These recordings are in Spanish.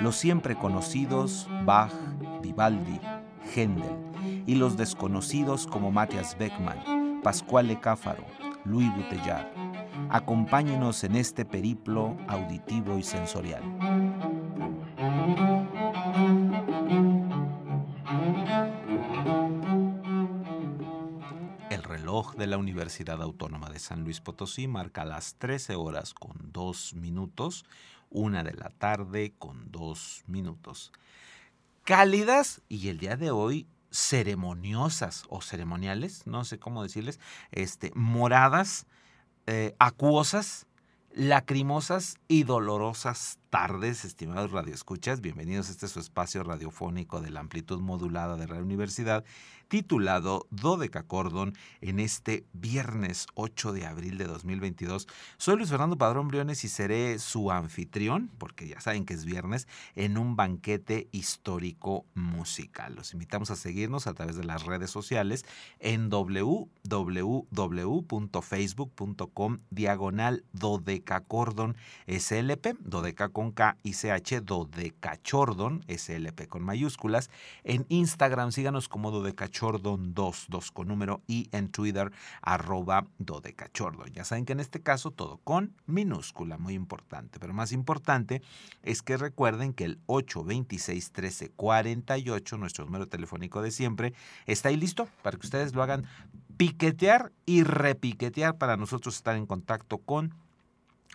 Los siempre conocidos Bach, Vivaldi, Händel y los desconocidos como Matthias Beckmann, Pascual Cáfaro, Louis Bouteillard. Acompáñenos en este periplo auditivo y sensorial. El reloj de la Universidad Autónoma de San Luis Potosí marca las 13 horas con 2 minutos, una de la tarde con 2 minutos. Cálidas y el día de hoy ceremoniosas o ceremoniales, no sé cómo decirles, este, moradas, eh, acuosas, lacrimosas y dolorosas tardes, estimados radioescuchas. Bienvenidos a este su espacio radiofónico de la amplitud modulada de la Universidad, titulado Dodecacordon, en este viernes 8 de abril de 2022. Soy Luis Fernando Padrón Briones y seré su anfitrión, porque ya saben que es viernes, en un banquete histórico musical. Los invitamos a seguirnos a través de las redes sociales en www.facebook.com diagonal dodecacordon slp, dodeca con K y CH, dodecachordon slp con mayúsculas. En Instagram síganos como dodecachordon 2, 2 con número y en Twitter arroba dodecachordon. Ya saben que en este caso todo con minúscula, muy importante. Pero más importante es que recuerden que el 826 13 48, nuestro número telefónico de siempre, está ahí listo para que ustedes lo hagan piquetear y repiquetear para nosotros estar en contacto con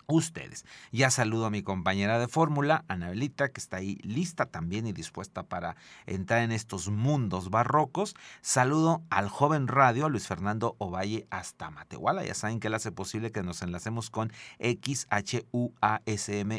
ustedes. Ya saludo a mi compañera de fórmula, Anabelita, que está ahí lista también y dispuesta para entrar en estos mundos barrocos. Saludo al joven radio, Luis Fernando Ovalle, hasta Matehuala. Ya saben que él hace posible que nos enlacemos con XHUASM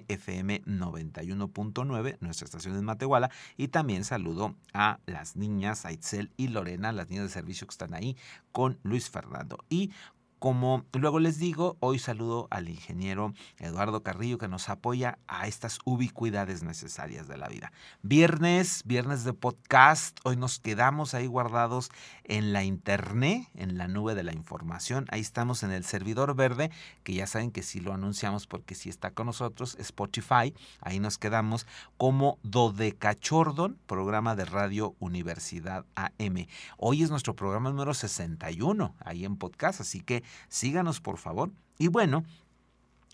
FM 91.9, nuestra estación en Matehuala. Y también saludo a las niñas, Aitzel y Lorena, las niñas de servicio que están ahí con Luis Fernando. Y como luego les digo, hoy saludo al ingeniero Eduardo Carrillo que nos apoya a estas ubicuidades necesarias de la vida. Viernes, viernes de podcast, hoy nos quedamos ahí guardados en la internet, en la nube de la información. Ahí estamos en el servidor verde, que ya saben que sí lo anunciamos porque sí está con nosotros, Spotify. Ahí nos quedamos como Dodecachordon, programa de Radio Universidad AM. Hoy es nuestro programa número 61 ahí en podcast, así que síganos por favor. Y bueno,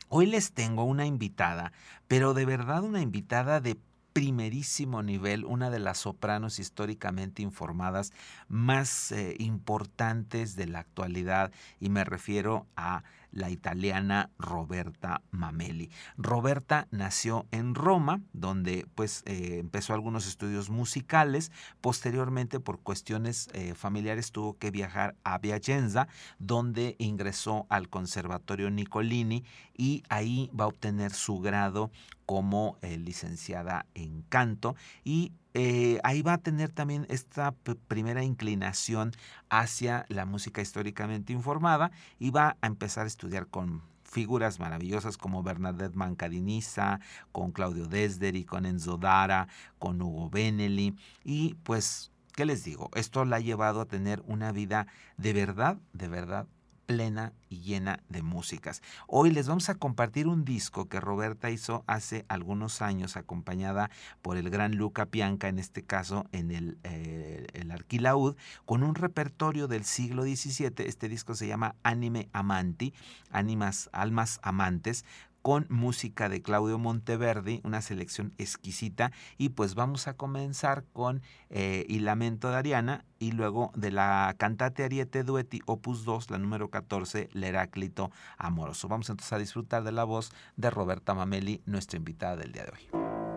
hoy les tengo una invitada, pero de verdad una invitada de primerísimo nivel, una de las sopranos históricamente informadas más eh, importantes de la actualidad, y me refiero a la italiana Roberta Mameli. Roberta nació en Roma, donde pues eh, empezó algunos estudios musicales. Posteriormente, por cuestiones eh, familiares, tuvo que viajar a Piacenza, donde ingresó al Conservatorio Nicolini y ahí va a obtener su grado como eh, licenciada en canto y eh, ahí va a tener también esta primera inclinación hacia la música históricamente informada y va a empezar a estudiar con figuras maravillosas como Bernadette Mancadiniza, con Claudio Desderi, con Enzo Dara, con Hugo Benelli y pues ¿Qué les digo? Esto la ha llevado a tener una vida de verdad, de verdad plena y llena de músicas. Hoy les vamos a compartir un disco que Roberta hizo hace algunos años, acompañada por el gran Luca Pianca, en este caso en el, eh, Arquilaud, con un repertorio del siglo XVII. Este disco se llama Anime Amanti, Ánimas, Almas Amantes, con música de Claudio Monteverdi, una selección exquisita. Y pues vamos a comenzar con eh, Il Lamento de Ariana y luego de la cantate Ariete Duetti, opus 2, la número 14, L'Heráclito Amoroso. Vamos entonces a disfrutar de la voz de Roberta Mameli, nuestra invitada del día de hoy.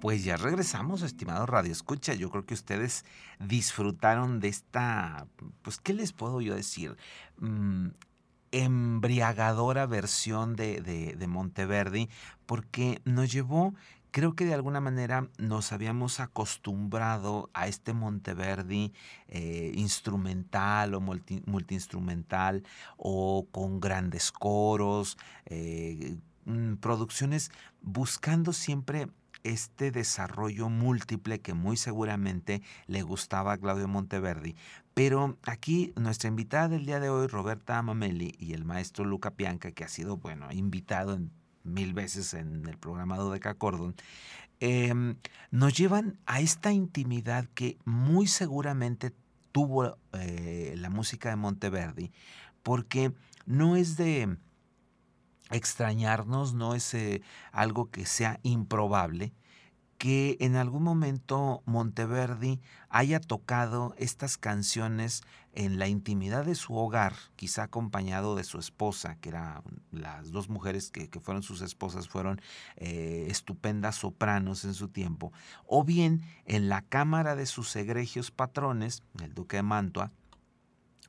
Pues ya regresamos, estimados Radio Escucha. Yo creo que ustedes disfrutaron de esta, pues, ¿qué les puedo yo decir? Mm, embriagadora versión de, de, Monteverdi, porque nos llevó creo que de alguna manera nos habíamos acostumbrado a este Monteverdi eh, instrumental o multi, multiinstrumental o con grandes coros, eh, mm, producciones buscando siempre este desarrollo múltiple que muy seguramente le gustaba a Claudio Monteverdi, Pero aquí nuestra invitada del día de hoy, Roberta Mameli, y el maestro Luca Pianca, que ha sido, bueno, invitado mil veces en el programa de Cordon, em, nos llevan a esta intimidad que muy seguramente tuvo eh, la música de Monteverdi, porque no es de extrañarnos, no es algo que sea improbable, que en algún momento Monteverdi haya tocado estas canciones en la intimidad de su hogar, quizá acompañado de su esposa, que eran las dos mujeres que, fueron sus esposas, fueron eh, estupendas sopranos en su tiempo, o bien en la cámara de sus egregios patrones, el duque de Mantua,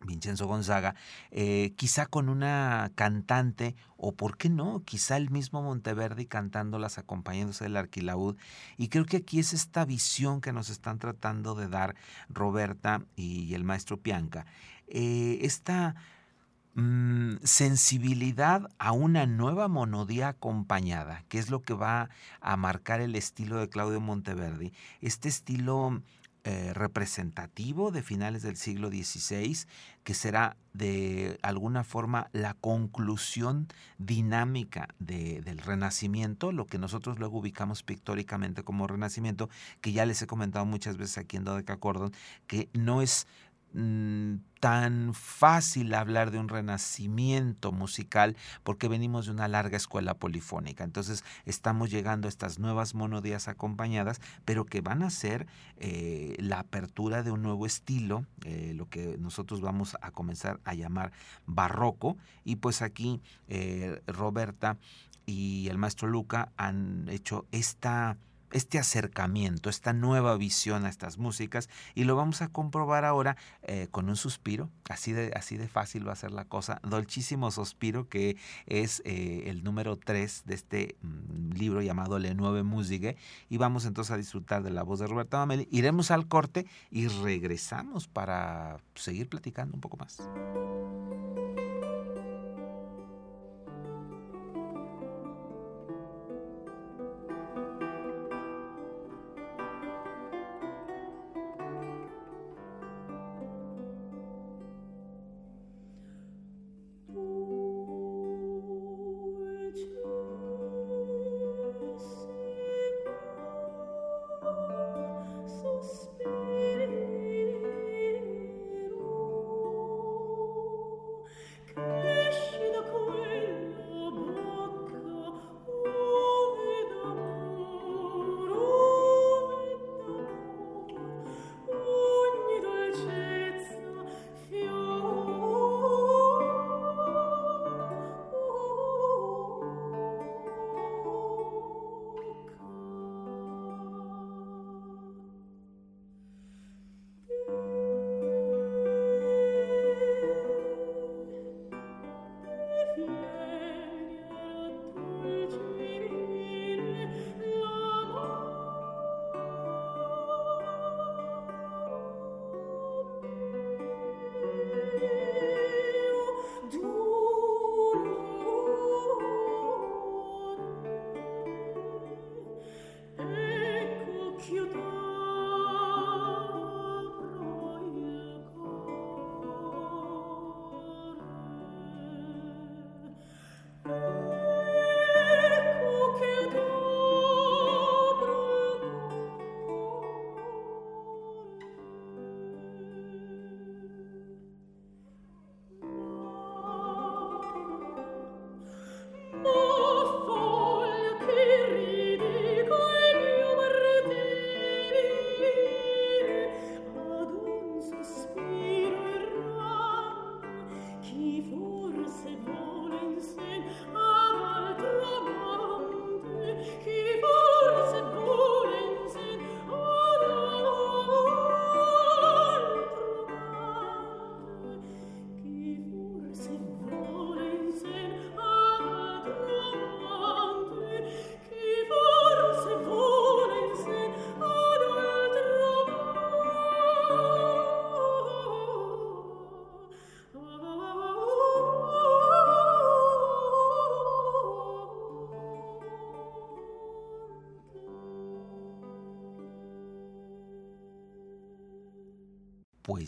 Vincenzo Gonzaga, eh, quizá con una cantante, o por qué no, quizá el mismo Monteverdi cantándolas, acompañándose del arquilaúd. Y creo que aquí es esta visión que nos están tratando de dar Roberta y el maestro Pianca. Eh, esta mm, sensibilidad a una nueva monodía acompañada, que es lo que va a marcar el estilo de Claudio Monteverdi. Este estilo eh, representativo de finales del siglo XVI, que será de alguna forma la conclusión dinámica del Renacimiento, lo que nosotros luego ubicamos pictóricamente como Renacimiento, que ya les he comentado muchas veces aquí en Dodeca Cordon, que no es Mm, tan fácil hablar de un renacimiento musical porque venimos de una larga escuela polifónica. Entonces estamos llegando a estas nuevas monodías acompañadas, pero que van a ser eh, la apertura de un nuevo estilo, eh, lo que nosotros vamos a comenzar a llamar barroco. Y pues aquí eh, Roberta y el maestro Luca han hecho esta este acercamiento, esta nueva visión a estas músicas y lo vamos a comprobar ahora eh, con un suspiro, así de, fácil va a ser la cosa, Dolchísimo Suspiro, que es eh, el número 3 de este mm, libro llamado Le Nueve Musique y vamos entonces a disfrutar de la voz de Roberta Mameli, iremos al corte y regresamos para seguir platicando un poco más.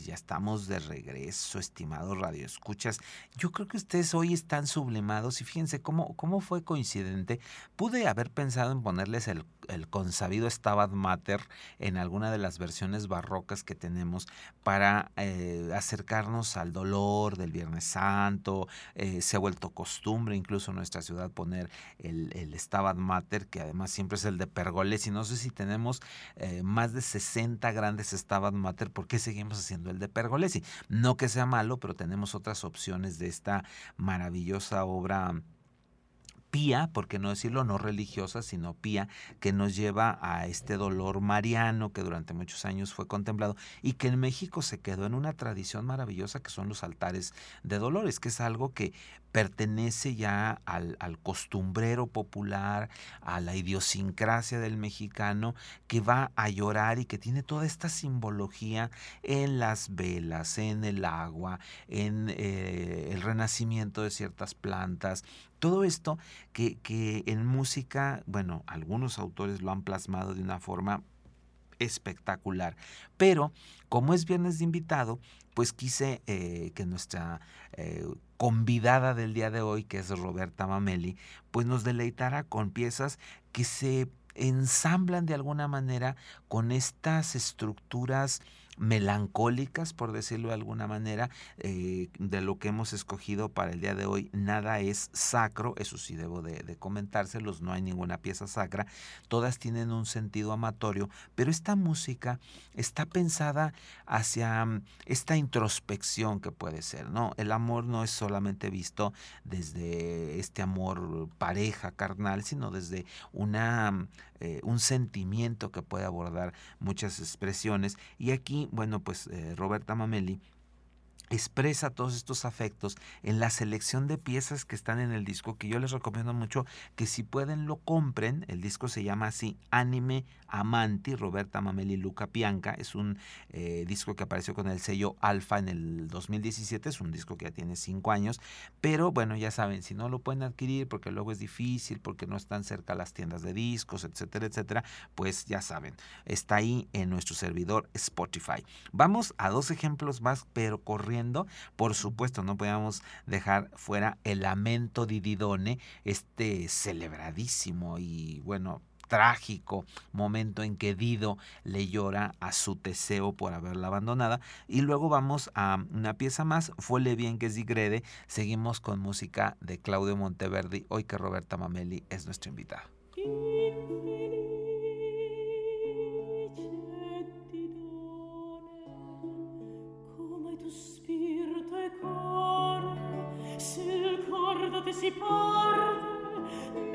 Pues ya estamos de regreso, estimados radioescuchas. Yo creo que ustedes hoy están sublimados y fíjense cómo, cómo fue coincidente. Pude haber pensado en ponerles el, el consabido Stabat Mater en alguna de las versiones barrocas que tenemos para eh, acercarnos al dolor del Viernes Santo. Eh, se ha vuelto costumbre incluso en nuestra ciudad poner el, el Stabat Mater, que además siempre es el de Pergolesi. No sé si tenemos eh, más de 60 grandes Stabat Mater, ¿por qué seguimos haciendo el de Pergolesi? No que sea malo, pero tenemos otras opciones de esta maravillosa obra pía, por qué no decirlo, no religiosa, sino pía, que nos lleva a este dolor mariano que durante muchos años fue contemplado y que en México se quedó en una tradición maravillosa que son los altares de dolores, que es algo que pertenece ya al, costumbrero popular, a la idiosincrasia del mexicano, que va a llorar y que tiene toda esta simbología en las velas, en el agua, en eh, el renacimiento de ciertas plantas, todo esto que, que en música, bueno, algunos autores lo han plasmado de una forma espectacular. Pero como es viernes de invitado, pues quise eh, que nuestra eh, convidada del día de hoy, que es Roberta Mameli, pues nos deleitara con piezas que se ensamblan de alguna manera con estas estructuras melancólicas, por decirlo de alguna manera, eh, de lo que hemos escogido para el día de hoy. Nada es sacro, eso sí debo de, comentárselos, no hay ninguna pieza sacra, todas tienen un sentido amatorio, pero esta música está pensada hacia mm, esta introspección que puede ser, ¿no? El amor no es solamente visto desde este amor pareja, carnal, sino desde una mm, eh, un sentimiento que puede abordar muchas expresiones. Y aquí, bueno, pues eh, Roberta Mameli expresa todos estos afectos en la selección de piezas que están en el disco, que yo les recomiendo mucho que si pueden lo compren. El disco se llama así Anime Amanti, Roberta Mameli Luca Pianca. Es un eh, disco que apareció con el sello Alfa en el 2017. Es un disco que ya tiene cinco años. Pero bueno, ya saben, si no lo pueden adquirir porque luego es difícil, porque no están cerca las tiendas de discos, etcétera, etcétera, pues ya saben, está ahí en nuestro servidor Spotify. Vamos a dos ejemplos más, pero corriendo. Por supuesto, no podíamos dejar fuera el lamento di Didone, este celebradísimo y bueno, trágico momento en que Dido le llora a su Teseo por haberla abandonada. Y luego vamos a una pieza más, Fuele bien que es Digrede. Seguimos con música de Claudio Monteverdi, hoy que Roberta Mameli es nuestra invitada. Si mentre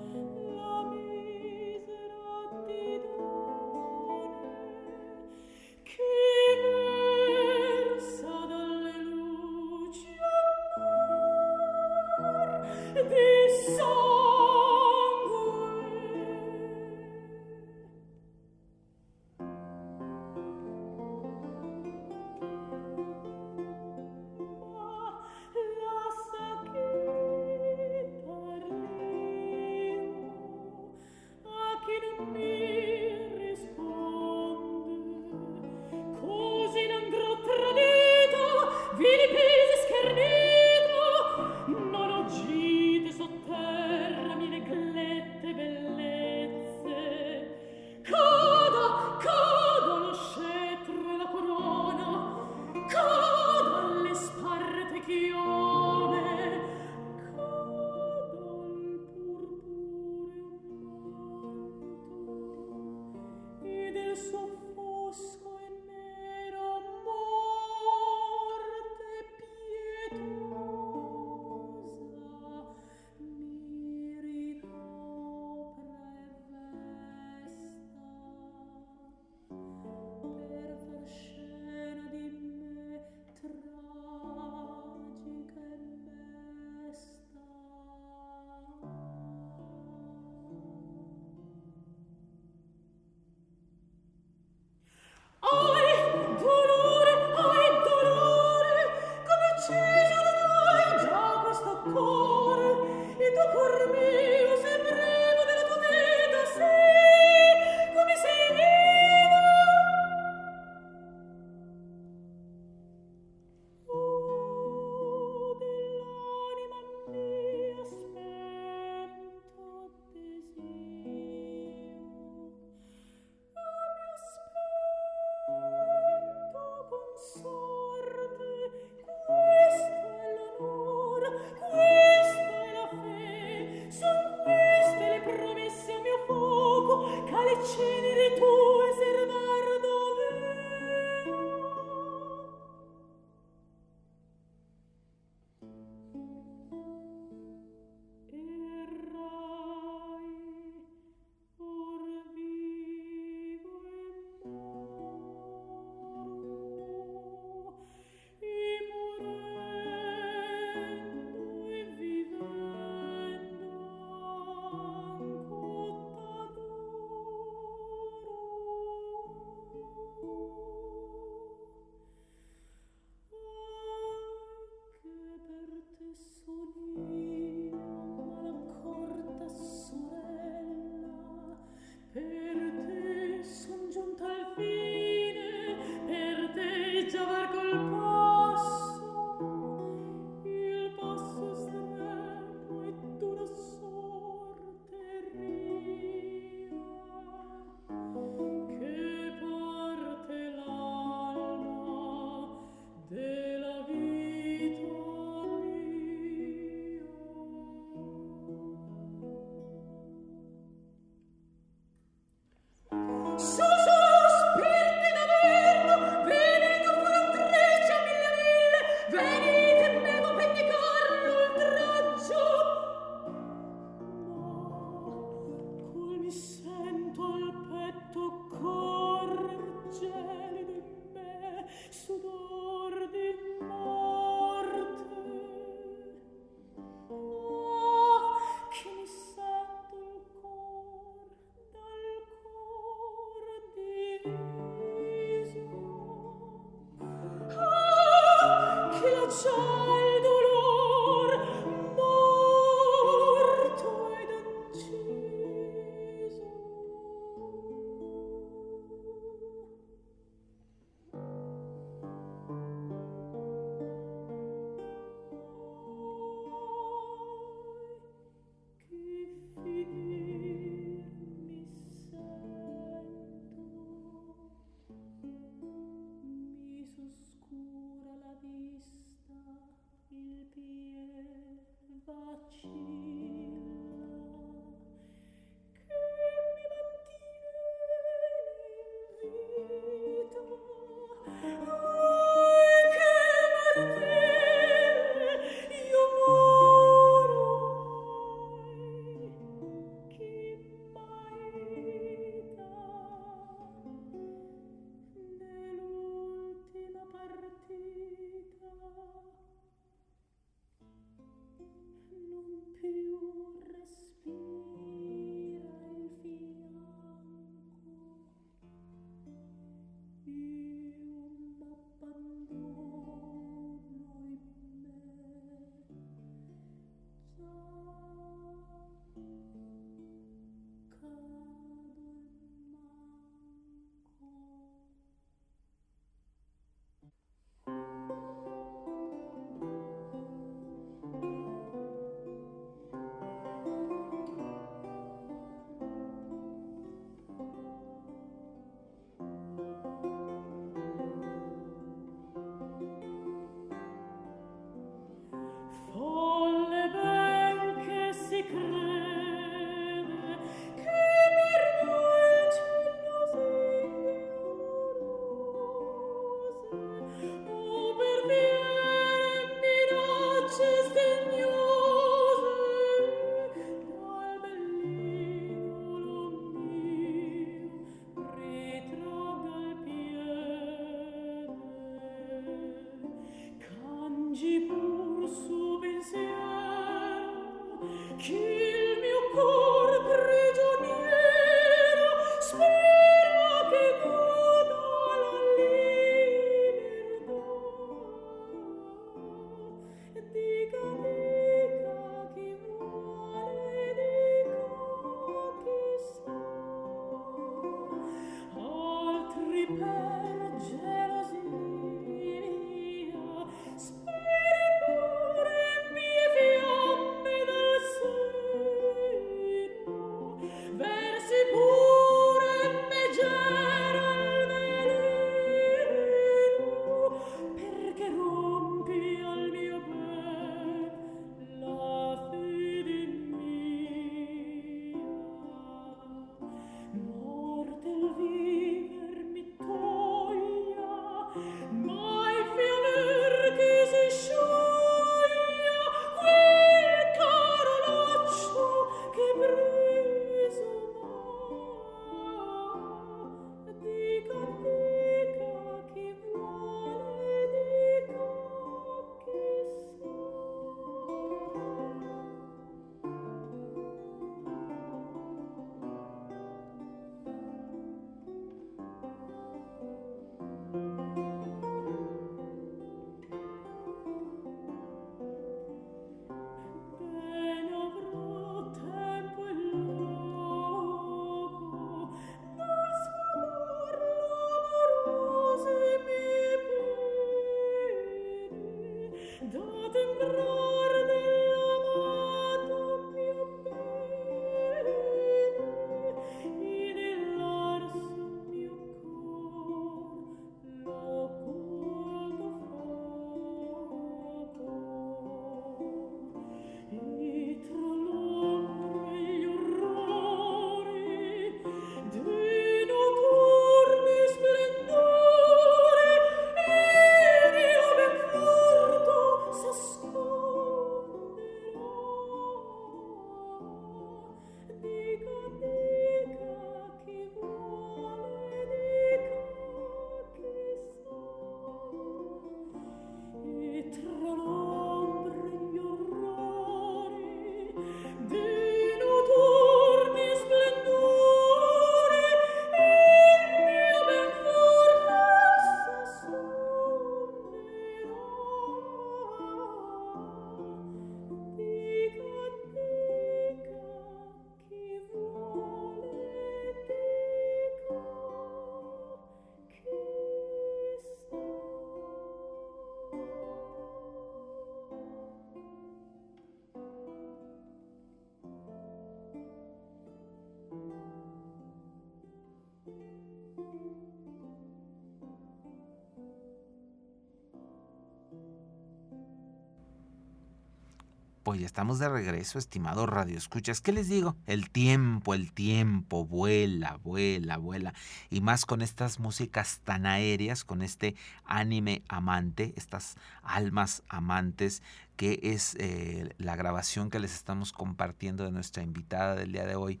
Pues ya estamos de regreso, estimado Radio Escuchas. ¿Qué les digo? El tiempo, el tiempo, vuela, vuela, vuela. Y más con estas músicas tan aéreas, con este anime amante, estas almas amantes, que es eh, la grabación que les estamos compartiendo de nuestra invitada del día de hoy.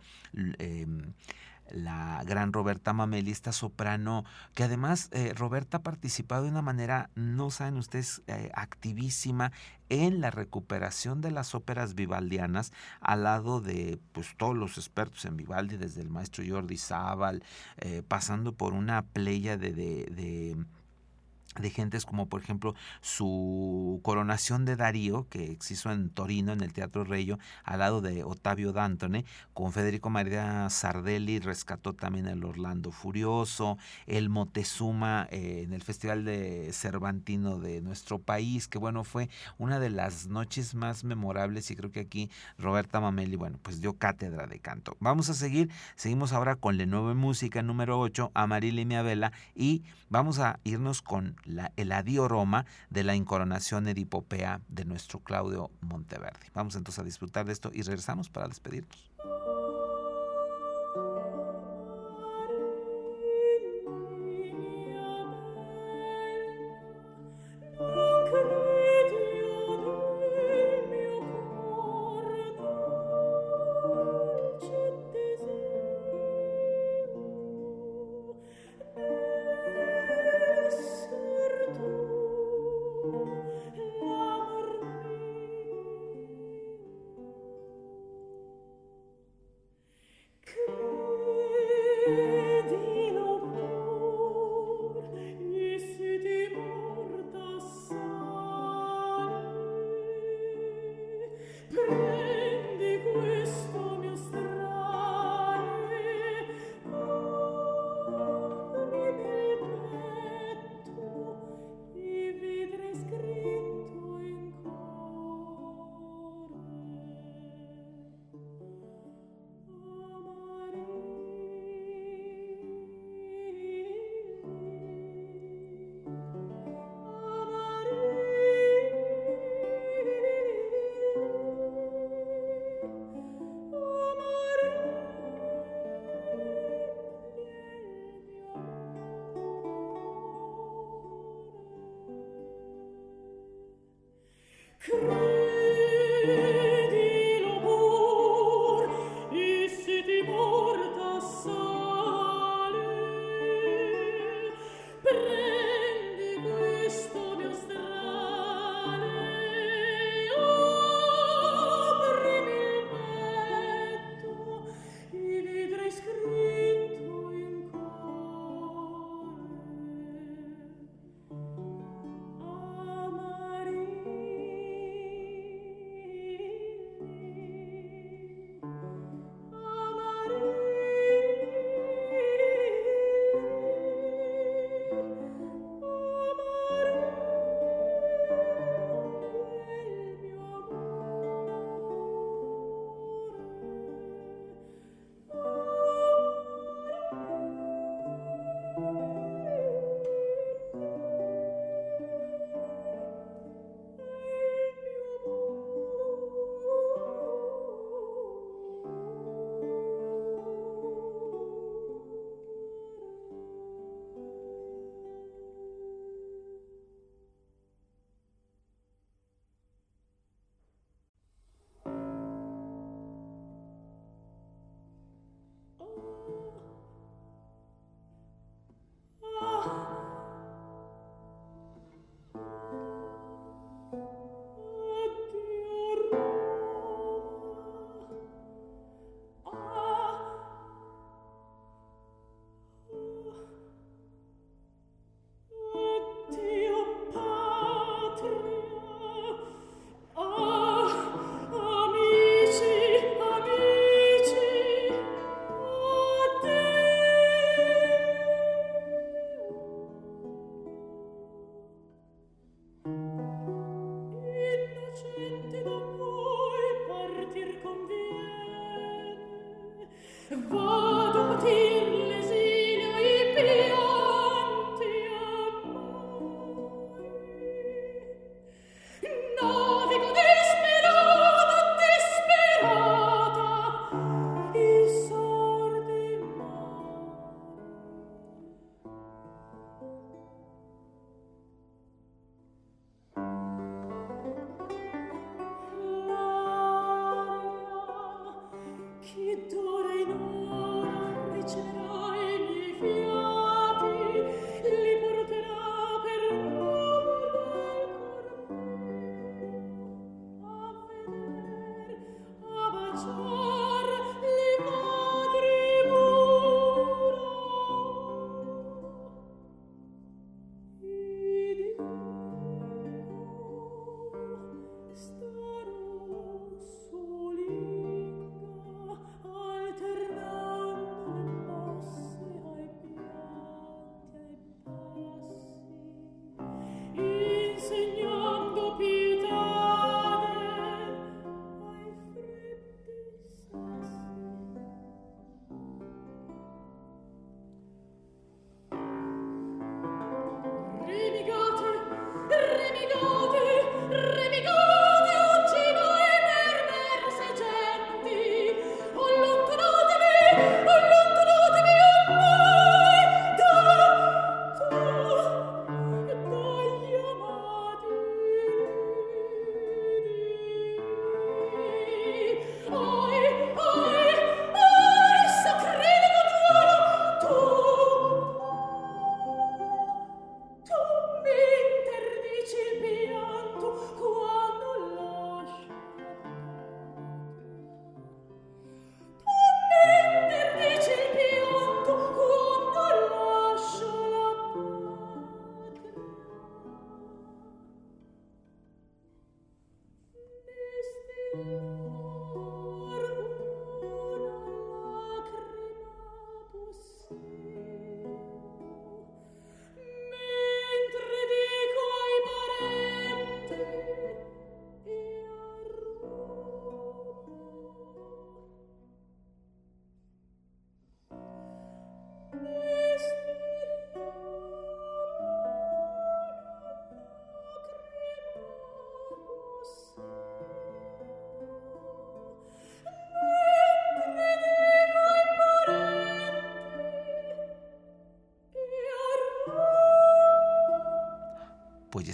Eh, la gran Roberta Mameli, esta soprano, que además eh, Roberta ha participado de una manera, no saben ustedes, eh, activísima en la recuperación de las óperas vivaldianas al lado de pues todos los expertos en Vivaldi, desde el maestro Jordi Zabal, eh, pasando por una playa de gentes como por ejemplo su coronación de Darío, que se en Torino, en el Teatro Reyo, al lado de Ottavio Dantone, con Federico María Sardelli, rescató también el Orlando Furioso, el Motezuma eh, en el Festival de Cervantino de nuestro país, que bueno, fue una de las noches más memorables y creo que aquí Roberta Mameli, bueno, pues dio cátedra de canto. Vamos a seguir, seguimos ahora con la nueva música número 8, Amarilla y Miabela, y vamos a irnos con la, el Adio Roma de la incoronación edipopea de nuestro Claudio Monteverdi. Vamos entonces a disfrutar de esto y regresamos para despedirnos.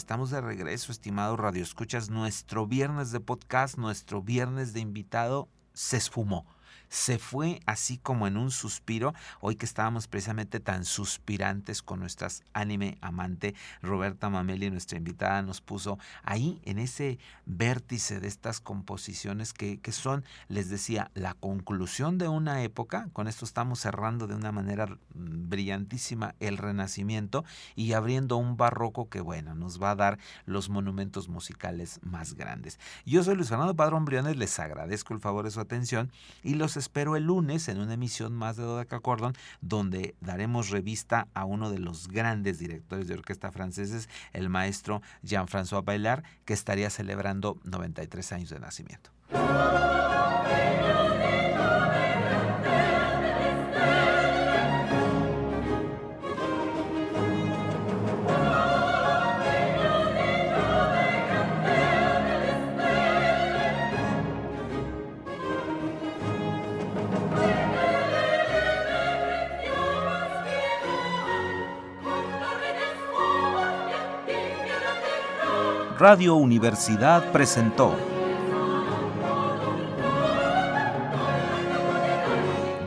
Estamos de regreso, estimado Radio Escuchas. Nuestro viernes de podcast, nuestro viernes de invitado se esfumó se fue así como en un suspiro, hoy que estábamos precisamente tan suspirantes con nuestras anime amante Roberta Mameli, nuestra invitada, nos puso ahí en ese vértice de estas composiciones que, que son, les decía, la conclusión de una época, con esto estamos cerrando de una manera brillantísima el renacimiento y abriendo un barroco que, bueno, nos va a dar los monumentos musicales más grandes. Yo soy Luis Fernando Padrón Briones, les agradezco el favor de su atención y los espero el lunes en una emisión más de Dodeca Cordon, donde daremos revista a uno de los grandes directores de orquesta franceses, el maestro Jean-François Bailar, que estaría celebrando 93 años de nacimiento. Radio Universidad presentó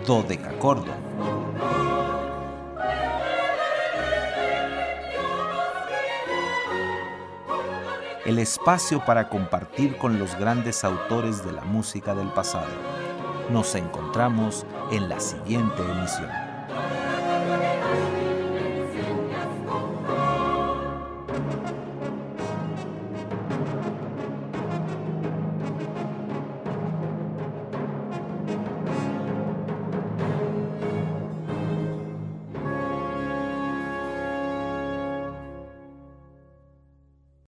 Dodecacordo. El espacio para compartir con los grandes autores de la música del pasado. Nos encontramos en la siguiente emisión.